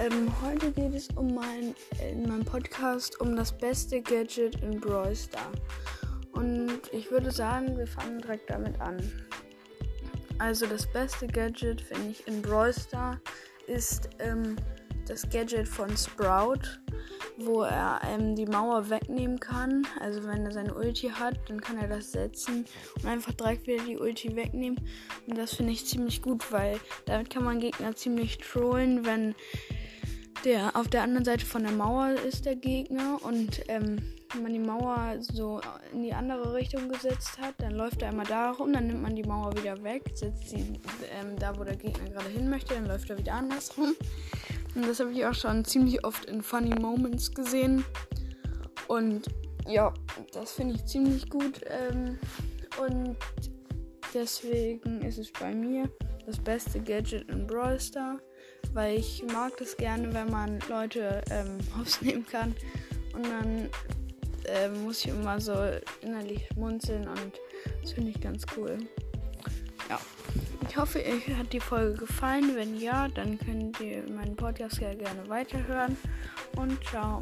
Heute geht es um mein, in meinem Podcast um das beste Gadget in Brawl Star. Und ich würde sagen, wir fangen direkt damit an. Also das beste Gadget, finde ich, in Brawl Star ist ähm, das Gadget von Sprout, wo er ähm, die Mauer wegnehmen kann. Also wenn er seine Ulti hat, dann kann er das setzen und einfach direkt wieder die Ulti wegnehmen. Und das finde ich ziemlich gut, weil damit kann man Gegner ziemlich trollen, wenn der auf der anderen Seite von der Mauer ist der Gegner und ähm, wenn man die Mauer so in die andere Richtung gesetzt hat, dann läuft er einmal da rum, dann nimmt man die Mauer wieder weg, setzt sie ähm, da, wo der Gegner gerade hin möchte, dann läuft er wieder andersrum. Und das habe ich auch schon ziemlich oft in Funny Moments gesehen. Und ja, das finde ich ziemlich gut. Ähm, und deswegen ist es bei mir das beste Gadget in Brawl Star weil ich mag das gerne, wenn man Leute ähm, aufnehmen kann und dann äh, muss ich immer so innerlich munzeln und das finde ich ganz cool. Ja, ich hoffe, euch hat die Folge gefallen. Wenn ja, dann könnt ihr meinen Podcast ja gerne weiterhören und ciao.